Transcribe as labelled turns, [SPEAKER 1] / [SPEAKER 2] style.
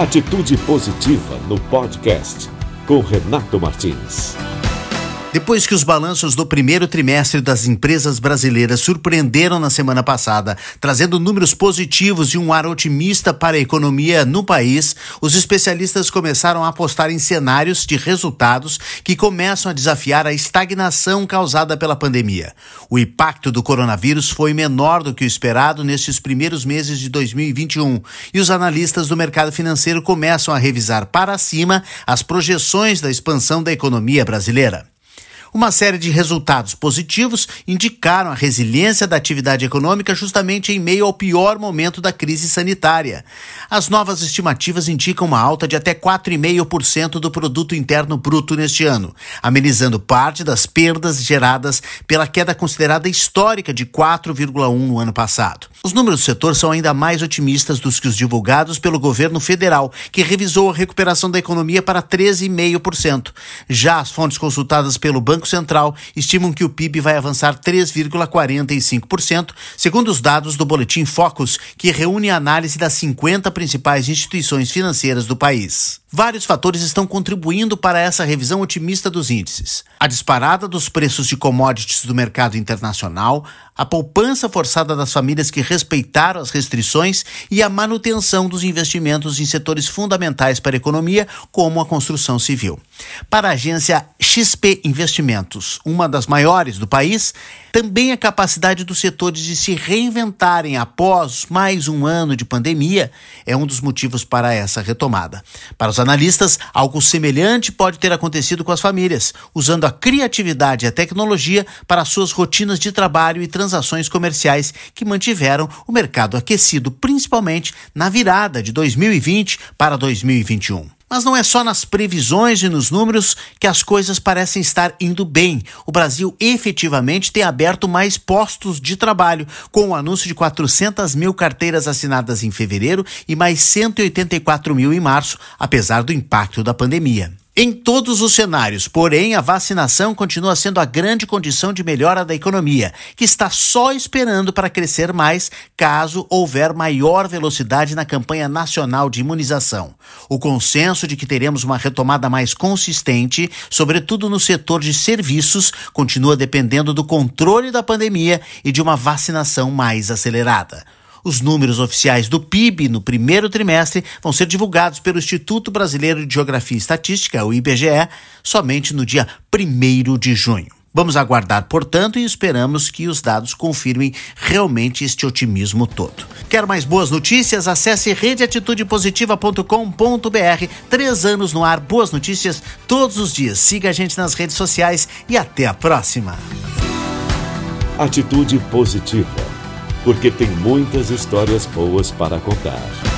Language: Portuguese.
[SPEAKER 1] Atitude Positiva no podcast com Renato Martins.
[SPEAKER 2] Depois que os balanços do primeiro trimestre das empresas brasileiras surpreenderam na semana passada, trazendo números positivos e um ar otimista para a economia no país, os especialistas começaram a apostar em cenários de resultados que começam a desafiar a estagnação causada pela pandemia. O impacto do coronavírus foi menor do que o esperado nestes primeiros meses de 2021 e os analistas do mercado financeiro começam a revisar para cima as projeções da expansão da economia brasileira. Uma série de resultados positivos indicaram a resiliência da atividade econômica justamente em meio ao pior momento da crise sanitária. As novas estimativas indicam uma alta de até 4,5% do produto interno bruto neste ano, amenizando parte das perdas geradas pela queda considerada histórica de 4,1 no ano passado. Os números do setor são ainda mais otimistas dos que os divulgados pelo governo federal, que revisou a recuperação da economia para 13,5%. Já as fontes consultadas pelo Banco Banco Central estimam que o PIB vai avançar 3,45%, segundo os dados do Boletim Focus, que reúne a análise das 50 principais instituições financeiras do país. Vários fatores estão contribuindo para essa revisão otimista dos índices. A disparada dos preços de commodities do mercado internacional, a poupança forçada das famílias que respeitaram as restrições e a manutenção dos investimentos em setores fundamentais para a economia, como a construção civil. Para a agência XP Investimentos, uma das maiores do país, também a capacidade dos setores de se reinventarem após mais um ano de pandemia é um dos motivos para essa retomada. Para os analistas, algo semelhante pode ter acontecido com as famílias, usando a criatividade e a tecnologia para suas rotinas de trabalho e transações comerciais que mantiveram o mercado aquecido, principalmente na virada de 2020 para 2021. Mas não é só nas previsões e nos números que as coisas parecem estar indo bem. O Brasil efetivamente tem aberto mais postos de trabalho, com o anúncio de 400 mil carteiras assinadas em fevereiro e mais 184 mil em março, apesar do impacto da pandemia. Em todos os cenários, porém, a vacinação continua sendo a grande condição de melhora da economia, que está só esperando para crescer mais caso houver maior velocidade na campanha nacional de imunização. O consenso de que teremos uma retomada mais consistente, sobretudo no setor de serviços, continua dependendo do controle da pandemia e de uma vacinação mais acelerada. Os números oficiais do PIB no primeiro trimestre vão ser divulgados pelo Instituto Brasileiro de Geografia e Estatística, o IBGE, somente no dia 1 de junho. Vamos aguardar, portanto, e esperamos que os dados confirmem realmente este otimismo todo. Quer mais boas notícias? Acesse redeatitudepositiva.com.br. Três anos no ar, boas notícias todos os dias. Siga a gente nas redes sociais e até a próxima.
[SPEAKER 1] Atitude Positiva porque tem muitas histórias boas para contar.